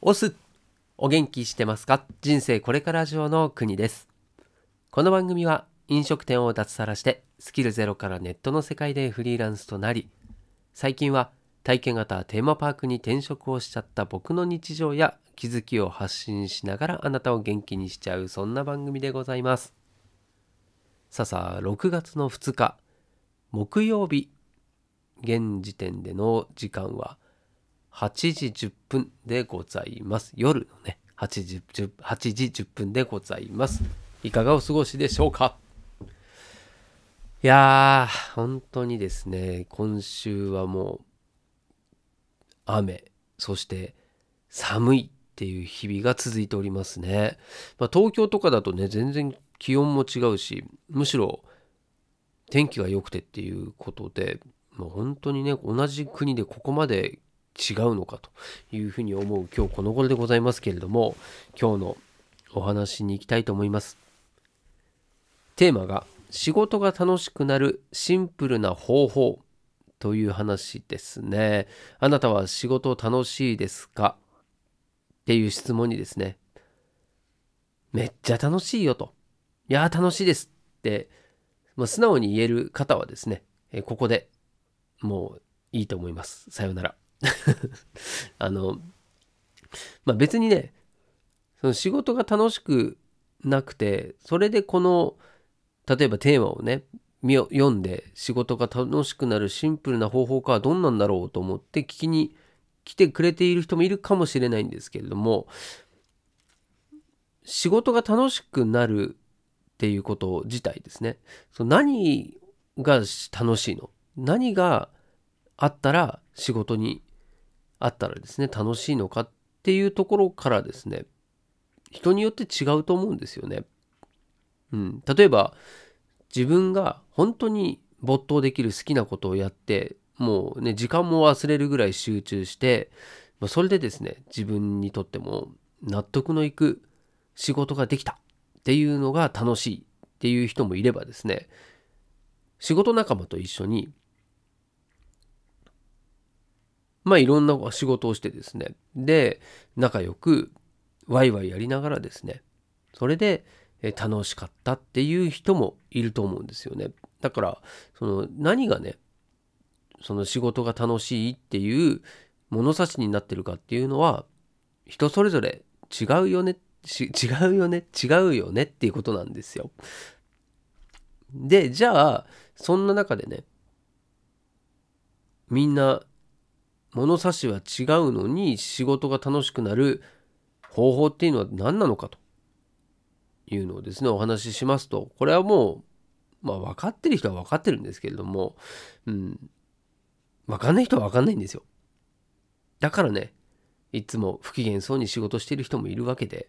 オスお元気してますか？人生これから上の国です。この番組は飲食店を脱サラしてスキルゼロからネットの世界でフリーランスとなり最近は体験型テーマパークに転職をしちゃった僕の日常や気づきを発信しながらあなたを元気にしちゃうそんな番組でございます。さあさあ6月の2日木曜日。現時点での時間は8時10分でございます。夜のね8時 ,10 8時10分でございます。いかがお過ごしでしょうか？いやー本当にですね今週はもう雨そして寒いっていう日々が続いておりますね、まあ、東京とかだとね全然気温も違うしむしろ天気が良くてっていうことで、まあ、本当にね同じ国でここまで違うのかというふうに思う今日この頃でございますけれども今日のお話に行きたいと思います。テーマが仕事が楽しくなるシンプルな方法という話ですね。あなたは仕事楽しいですか？っていう質問にですねめっちゃ楽しいよと。いや楽しいです。って、まあ、素直に言える方はですねここでもういいと思います。さようなら。あの、まあ別にね、その仕事が楽しくなくて、それでこの、例えばテーマをね、読んで仕事が楽しくなるシンプルな方法かはどんなんだろうと思って聞きに来てくれている人もいるかもしれないんですけれども、仕事が楽しくなるっていうこと自体ですね。その何が楽しいの？何があったら仕事にあったらですね楽しいのかっていうところからですね人によって違うと思うんですよね。うん、例えば自分が本当に没頭できる好きなことをやってもうね時間も忘れるぐらい集中してまあそれでですね自分にとっても納得のいく仕事ができたっていうのが楽しいっていう人もいればですね仕事仲間と一緒にまあいろんな仕事をしてですね。で仲良くワイワイやりながらですね。それで楽しかったっていう人もいると思うんですよね。だからその何がねその仕事が楽しいっていう物差しになってるかっていうのは人それぞれ違うよね。違うよね。違うよね。っていうことなんですよ。でじゃあそんな中でねみんな物差しは違うのに仕事が楽しくなる方法っていうのは何なのかというのをですねお話ししますとこれはもうまあ分かってる人は分かってるんですけれどもうん分かんない人は分かんないんですよ。だからねいつも不機嫌そうに仕事してる人もいるわけで。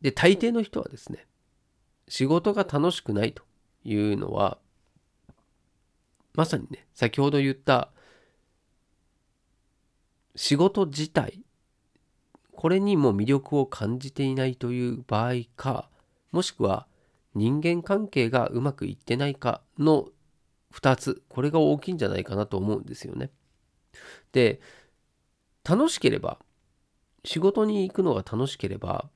で大抵の人はですね仕事が楽しくないというのはまさにね先ほど言った仕事自体これにも魅力を感じていないという場合かもしくは人間関係がうまくいってないかの2つこれが大きいんじゃないかなと思うんですよね。で楽しければ仕事に行くのが楽しければ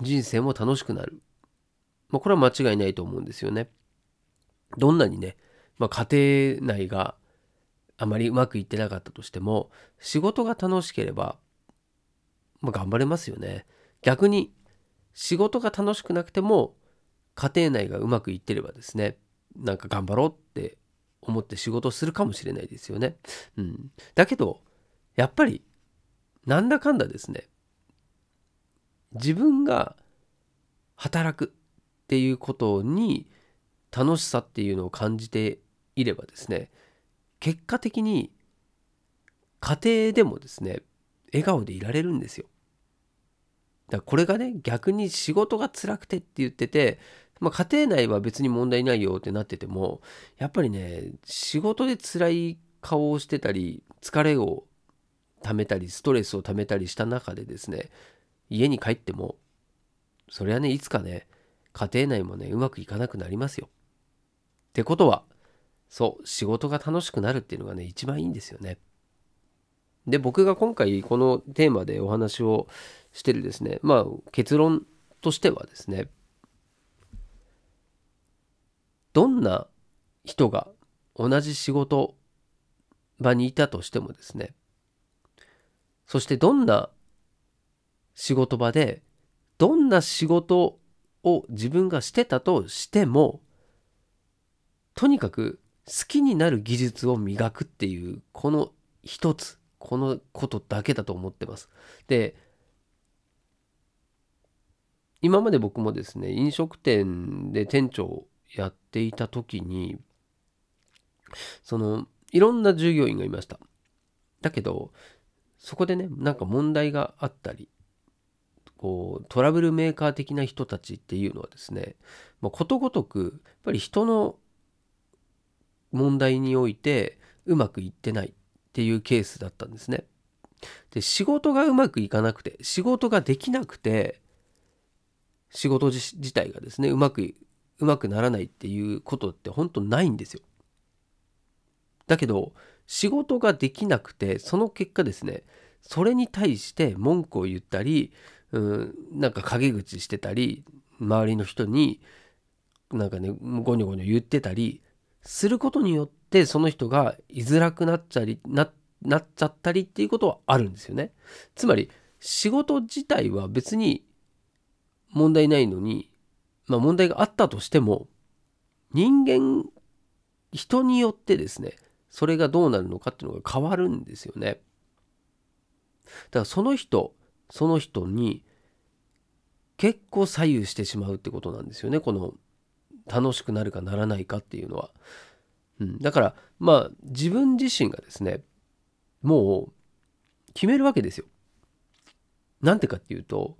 人生も楽しくなる。まあ、これは間違いないと思うんですよね。どんなにねまあ、家庭内があまりうまくいってなかったとしても仕事が楽しければ、まあ、頑張れますよね。逆に仕事が楽しくなくても家庭内がうまくいってればですねなんか頑張ろうって思って仕事するかもしれないですよね、うん、だけどやっぱりなんだかんだですね自分が働くっていうことに楽しさっていうのを感じていればですね結果的に家庭でもですね笑顔でいられるんですよ。だからこれがね逆に仕事が辛くてって言ってて、まあ、家庭内は別に問題ないよってなっててもやっぱりね仕事で辛い顔をしてたり疲れを溜めたりストレスを溜めたりした中でですね家に帰ってもそれはねいつかね家庭内もねうまくいかなくなりますよ。ってことはそう仕事が楽しくなるっていうのがね一番いいんですよね。で僕が今回このテーマでお話をしてるですねまあ結論としてはですねどんな人が同じ仕事場にいたとしてもですねそしてどんな仕事場でどんな仕事を自分がしてたとしてもとにかく好きになる技術を磨くっていうこの一つこのことだけだと思ってます。で今まで僕もですね飲食店で店長をやっていた時にそのいろんな従業員がいました。だけどそこでねなんか問題があったりこうトラブルメーカー的な人たちっていうのはですね、まあ、ことごとくやっぱり人の問題においてうまくいってないっていうケースだったんですね。で仕事がうまくいかなくて仕事ができなくて仕事自体がですねうまくうまくならないっていうことって本当ないんですよ。だけど仕事ができなくてその結果ですねそれに対して文句を言ったりうんなんか陰口してたり周りの人になんかねゴニョゴニョ言ってたりすることによってその人が居づらくなっちゃりななっちゃったりっていうことはあるんですよね。つまり仕事自体は別に問題ないのに、まあ、問題があったとしても人間人によってですねそれがどうなるのかっていうのが変わるんですよね。だからその人その人に結構左右してしまうってことなんですよねこの楽しくなるかならないかっていうのは。うん、だからまあ自分自身がですねもう決めるわけですよ。なんてかっていうと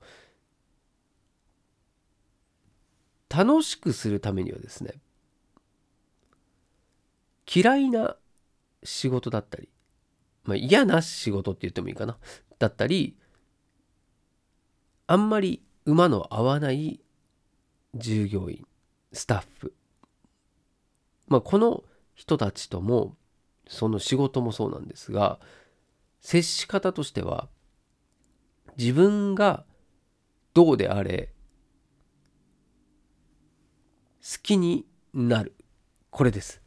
楽しくするためにはですね嫌いな仕事だったり、まあ、嫌な仕事って言ってもいいかなだったりあんまり馬の合わない従業員スタッフ。まあこの人たちともその仕事もそうなんですが接し方としては自分がどうであれ好きになる。これです。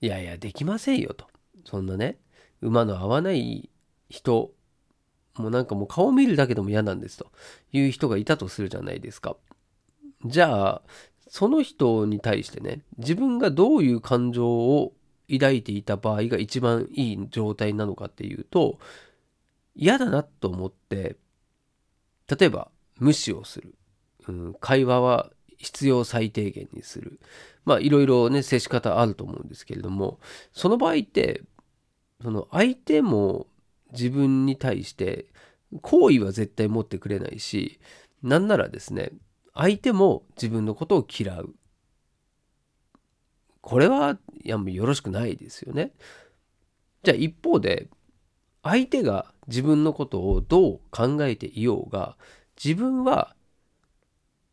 いやいやできませんよと。そんなね馬の合わない人もうなんかもう顔見るだけでも嫌なんですと。いう人がいたとするじゃないですか。じゃあその人に対してね自分がどういう感情を抱いていた場合が一番いい状態なのかっていうと嫌だなと思って例えば無視をする、うん、会話は必要最低限にする。まあいろいろね接し方あると思うんですけれどもその場合ってその相手も自分に対して好意は絶対持ってくれないしなんならですね相手も自分のことを嫌う。これはいやもうよろしくないですよね。じゃあ一方で相手が自分のことをどう考えていようが自分は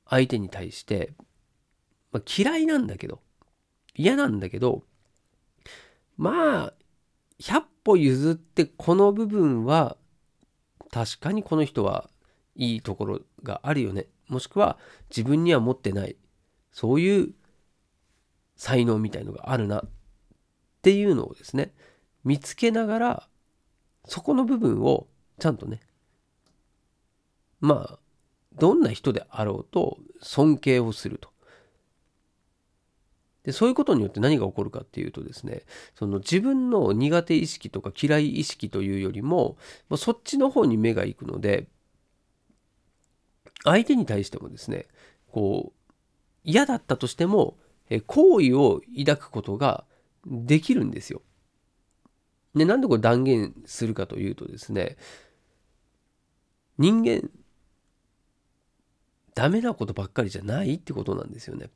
相手に対して、まあ、嫌いなんだけど嫌なんだけどまあ100歩譲ってこの部分は確かにこの人はいいところがあるよね。もしくは自分には持ってないそういう才能みたいのがあるなっていうのをですね見つけながらそこの部分をちゃんとねまあどんな人であろうと尊敬をすると。でそういうことによって何が起こるかっていうとですねその自分の苦手意識とか嫌い意識というよりもそっちの方に目がいくので相手に対してもですねこう嫌だったとしても好意を抱くことができるんですよ。でなんでこれ断言するかというとですね人間ダメなことばっかりじゃないってことなんですよね。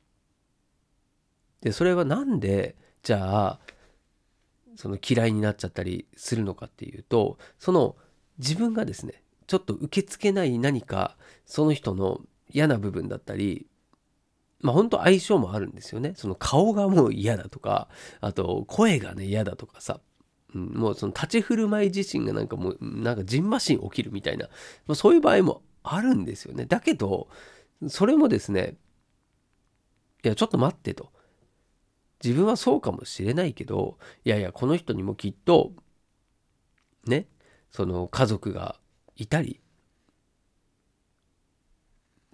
でそれは何でじゃあその嫌いになっちゃったりするのかっていうとその自分がですねちょっと受け付けない何かその人の嫌な部分だったりまあ本当相性もあるんですよね。その顔がもう嫌だとかあと声がね嫌だとかさ、もうその立ち振る舞い自身がなんかもうなんかジンマシン起きるみたいな、まあ、そういう場合もあるんですよね。だけどそれもですねいやちょっと待ってと。自分はそうかもしれないけどいやいやこの人にもきっとねその家族がいたり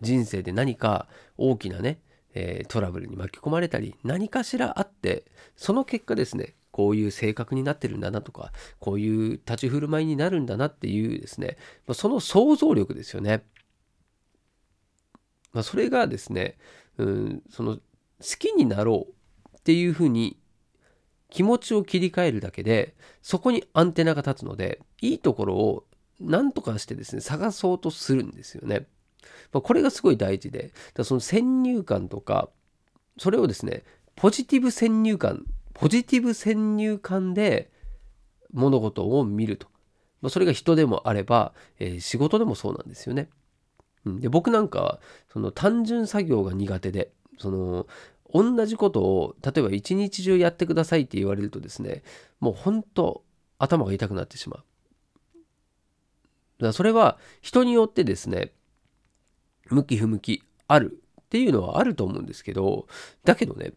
人生で何か大きなね、え、トラブルに巻き込まれたり何かしらあってその結果ですねこういう性格になってるんだなとかこういう立ち振る舞いになるんだなっていうですねその想像力ですよね。まあ、それがですね、うん、その好きになろうっていうふうに気持ちを切り替えるだけでそこにアンテナが立つのでいいところを何とかしてですね探そうとするんですよね。まあ、これがすごい大事で、だその先入観とか、それをですね、ポジティブ先入観、ポジティブ先入観で物事を見ると。まあ、それが人でもあれば、えー、仕事でもそうなんですよね。うん、で僕なんかその単純作業が苦手でその同じことを例えば一日中やってくださいって言われるとですねもう本当頭が痛くなってしまう。だそれは人によってですね向き不向きあるっていうのはあると思うんですけどだけどね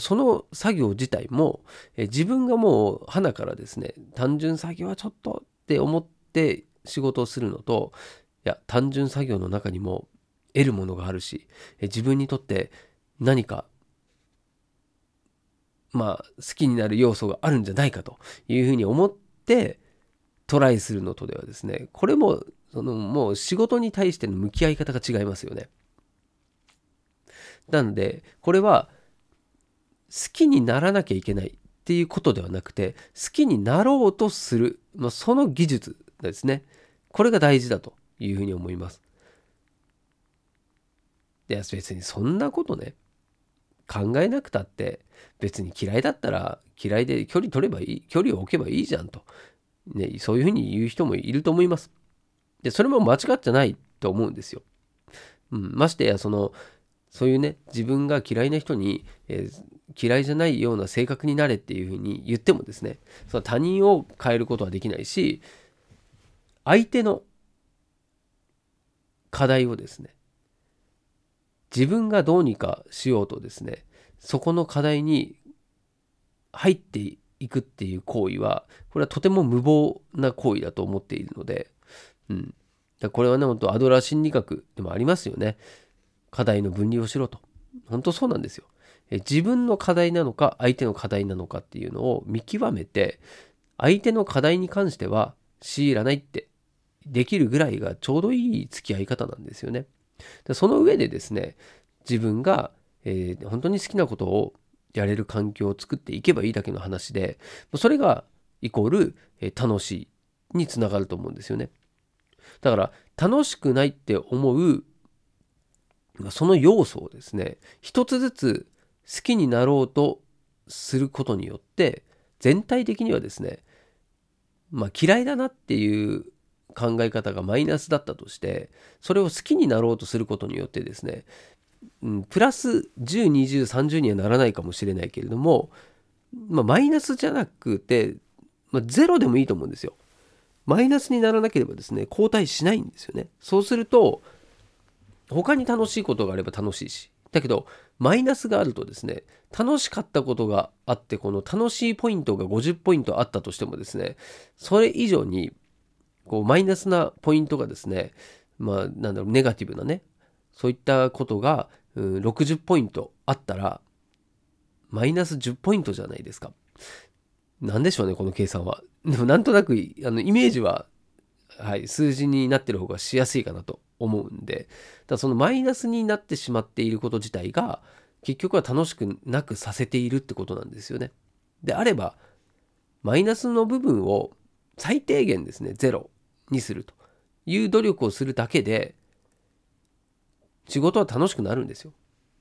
その作業自体もえ自分がもう花からですね単純作業はちょっとって思って仕事をするのといや単純作業の中にも得るものがあるし自分にとって何かまあ好きになる要素があるんじゃないかというふうに思ってトライするのとではですねこれもそのもう仕事に対しての向き合い方が違いますよね。なんでこれは好きにならなきゃいけないっていうことではなくて好きになろうとする、まあ、その技術ですねこれが大事だというふうに思います。で別にそんなことね考えなくたって別に嫌いだったら嫌いで距離取ればいい距離を置けばいいじゃんと、ね、そういうふうに言う人もいると思います。で、それも間違ってないと思うんですよ。うん、ましてや、その、そういうね、自分が嫌いな人に、えー、嫌いじゃないような性格になれっていうふうに言ってもですね、その他人を変えることはできないし、相手の課題をですね、自分がどうにかしようとですね、そこの課題に入っていくっていう行為は、これはとても無謀な行為だと思っているので、うん。だこれはね、本当アドラー心理学でもありますよね。課題の分離をしろと。本当そうなんですよ。え自分の課題なのか、相手の課題なのかっていうのを見極めて、相手の課題に関しては強いらないってできるぐらいがちょうどいい付き合い方なんですよね。その上でですね、自分が、えー、本当に好きなことをやれる環境を作っていけばいいだけの話で、それがイコール、え、楽しいにつながると思うんですよね。だから楽しくないって思うその要素をですね一つずつ好きになろうとすることによって全体的にはですねまあ嫌いだなっていう考え方がマイナスだったとしてそれを好きになろうとすることによってですね、うん、プラス102030にはならないかもしれないけれども、まあ、マイナスじゃなくて、まあ、ゼロでもいいと思うんですよ。マイナスにならなければですね後退しないんですよねそうすると他に楽しいことがあれば楽しいしだけどマイナスがあるとですね楽しかったことがあってこの楽しいポイントが50ポイントあったとしてもですねそれ以上にこうマイナスなポイントがですねまあなんだろうネガティブなねそういったことが、うん、60ポイントあったらマイナス10ポイントじゃないですか。何でしょうねこの計算は。でもなんとなくあのイメージは、はい、数字になってる方がしやすいかなと思うんでだそのマイナスになってしまっていること自体が結局は楽しくなくさせているってことなんですよね。であればマイナスの部分を最低限ですねゼロにするという努力をするだけで仕事は楽しくなるんですよ。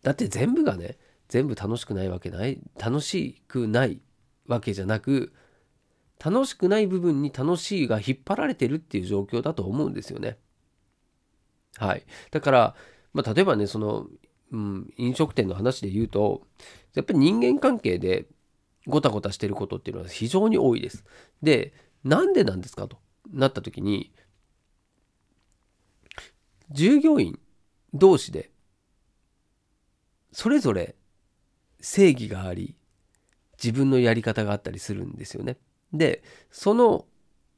だって全部がね全部楽しくないわけない楽しくないわけじゃなく楽しくない部分に楽しいが引っ張られてるっていう状況だと思うんですよね。はい。だから、まあ、例えばね、その、うん、飲食店の話で言うと、やっぱり人間関係で、ごたごたしてることっていうのは非常に多いです。でなんでなんですかとなった時に従業員同士でそれぞれ正義があり自分のやり方があったりするんですよね。でその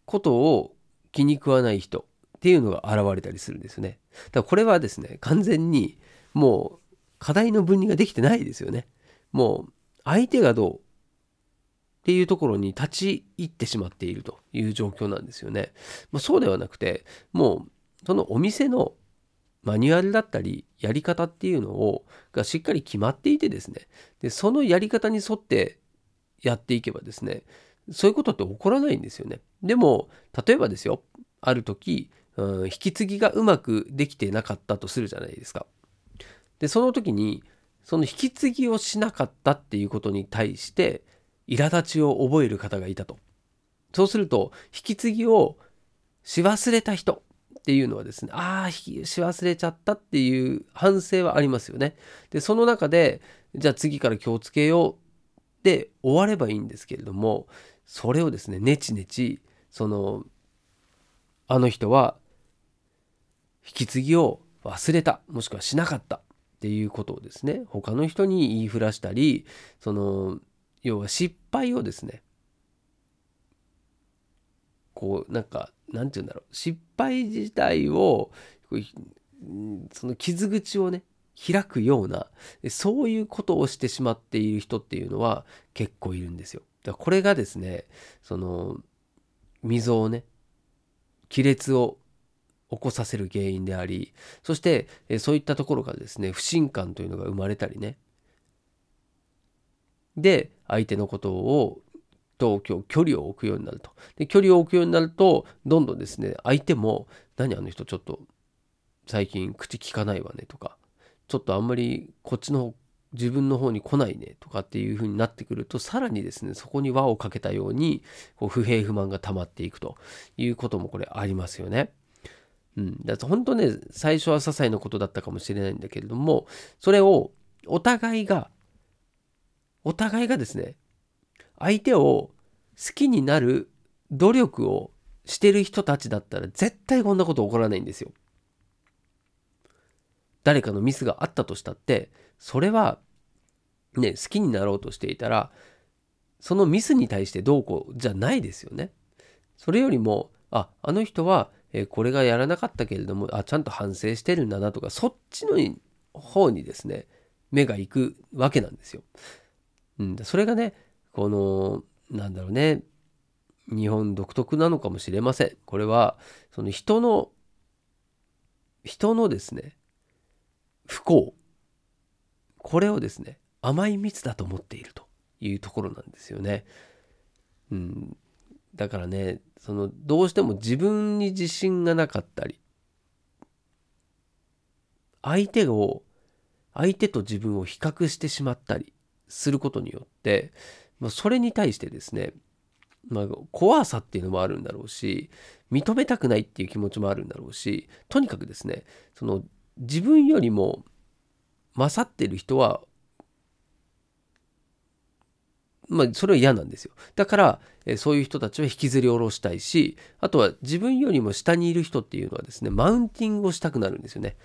ことを気に食わない人っていうのが現れたりするんですよね。だからこれはですね完全にもう課題の分離ができてないですよね。もう相手がどうっていうところに立ち入ってしまっているという状況なんですよね。まあ、そうではなくてもうそのお店のマニュアルだったりやり方っていうのをがしっかり決まっていてですねでそのやり方に沿ってやっていけばですねそういうことって起こらないんですよね。でも例えばですよある時、うん、引き継ぎがうまくできてなかったとするじゃないですか。でその時にその引き継ぎをしなかったっていうことに対して苛立ちを覚える方がいたと。そうすると引き継ぎをし忘れた人っていうのはですね、ああ、し忘れちゃったっていう反省はありますよね。で、その中で、じゃあ次から気をつけようって終わればいいんですけれども、それをですね、ネチネチ、その、あの人は、引き継ぎを忘れた、もしくはしなかったっていうことをですね、他の人に言いふらしたり、その、要は失敗をですね、こう、なんか、何て言うんだろう失敗自体をその傷口をね開くようなそういうことをしてしまっている人っていうのは結構いるんですよ。だからこれがですねその溝をね亀裂を起こさせる原因でありそしてそういったところからですね不信感というのが生まれたりねで相手のことをと今日距離を置くようになると。で距離を置くようになるとどんどんですね相手も「何あの人ちょっと最近口聞かないわね」とか「ちょっとあんまりこっちの自分の方に来ないね」とかっていう風になってくるとさらにですねそこに輪をかけたようにこう不平不満が溜まっていくということもこれありますよね。うん、だから本当ね最初は些細なことだったかもしれないんだけれどもそれをお互いがお互いがですね相手を好きになる努力をしてる人たちだったら絶対こんなこと起こらないんですよ。誰かのミスがあったとしたってそれはね好きになろうとしていたらそのミスに対してどうこうじゃないですよね。それよりもああの人はえこれがやらなかったけれどもあちゃんと反省してるんだなとかそっちの方にですね目が行くわけなんですよ。うん、それがねこのなんだろうね日本独特なのかもしれません。これはその人の人のですね不幸。これをですね甘い蜜だと思っているというところなんですよね。うん、だからねそのどうしても自分に自信がなかったり相手を相手と自分を比較してしまったりすることによってまあ、それに対してですね、まあ、怖さっていうのもあるんだろうし認めたくないっていう気持ちもあるんだろうしとにかくですねその自分よりも勝ってる人はまあそれは嫌なんですよ。だからえそういう人たちは引きずり下ろしたいしあとは自分よりも下にいる人っていうのはですねマウンティングをしたくなるんですよね。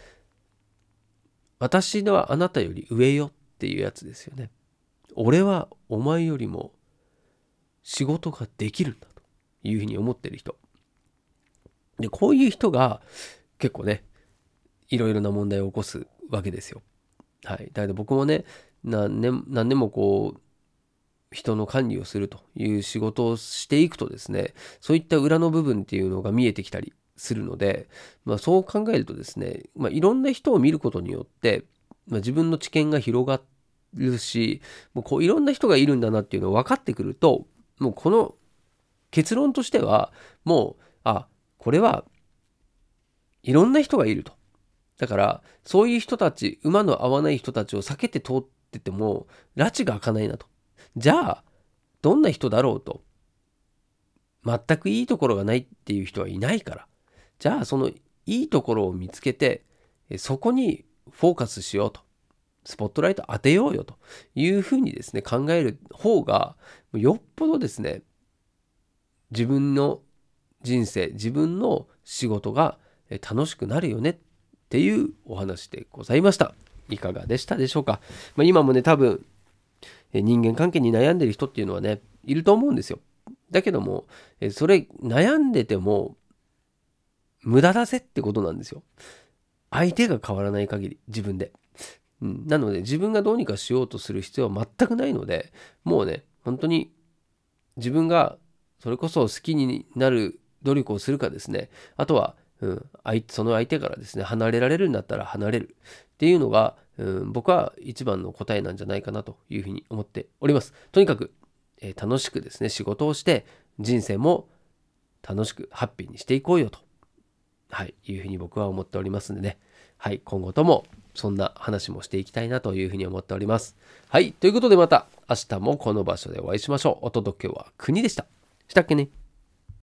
私のはあなたより上よっていうやつですよね。俺はお前よりも仕事ができるんだというふうに思ってる人。で、こういう人が結構ね、いろいろな問題を起こすわけですよ。はい。だけど僕もね、何年何年もこう、人の管理をするという仕事をしていくとですね、そういった裏の部分っていうのが見えてきたりするので、まあ、そう考えるとですね、まあ、いろんな人を見ることによって、まあ、自分の知見が広がってるしもうこういろんな人がいるんだなっていうのを分かってくるともうこの結論としてはもうあこれはいろんな人がいると。だからそういう人たち馬の合わない人たちを避けて通ってても拉致が開かないなと。じゃあどんな人だろうと。全くいいところがないっていう人はいないから。じゃあそのいいところを見つけてそこにフォーカスしようと。スポットライト当てようよというふうにですね、考える方が、よっぽどですね、自分の人生、自分の仕事が楽しくなるよねっていうお話でございました。いかがでしたでしょうか？まあ、今もね、多分、人間関係に悩んでる人っていうのはね、いると思うんですよ。だけども、それ悩んでても無駄だぜってことなんですよ。相手が変わらない限り、自分で。うん、なので、自分がどうにかしようとする必要は全くないので、もうね、本当に自分がそれこそ好きになる努力をするかですね、あとは、うん、その相手からですね、離れられるんだったら離れる。っていうのが、うん、僕は一番の答えなんじゃないかなというふうに思っております。とにかく、えー、楽しくですね、仕事をして人生も楽しくハッピーにしていこうよと、はい、いうふうに僕は思っておりますんでね、はい、今後ともそんな話もしていきたいなというふうに思っております。はい、ということでまた明日もこの場所でお会いしましょう。お届けは国でした。したっけね？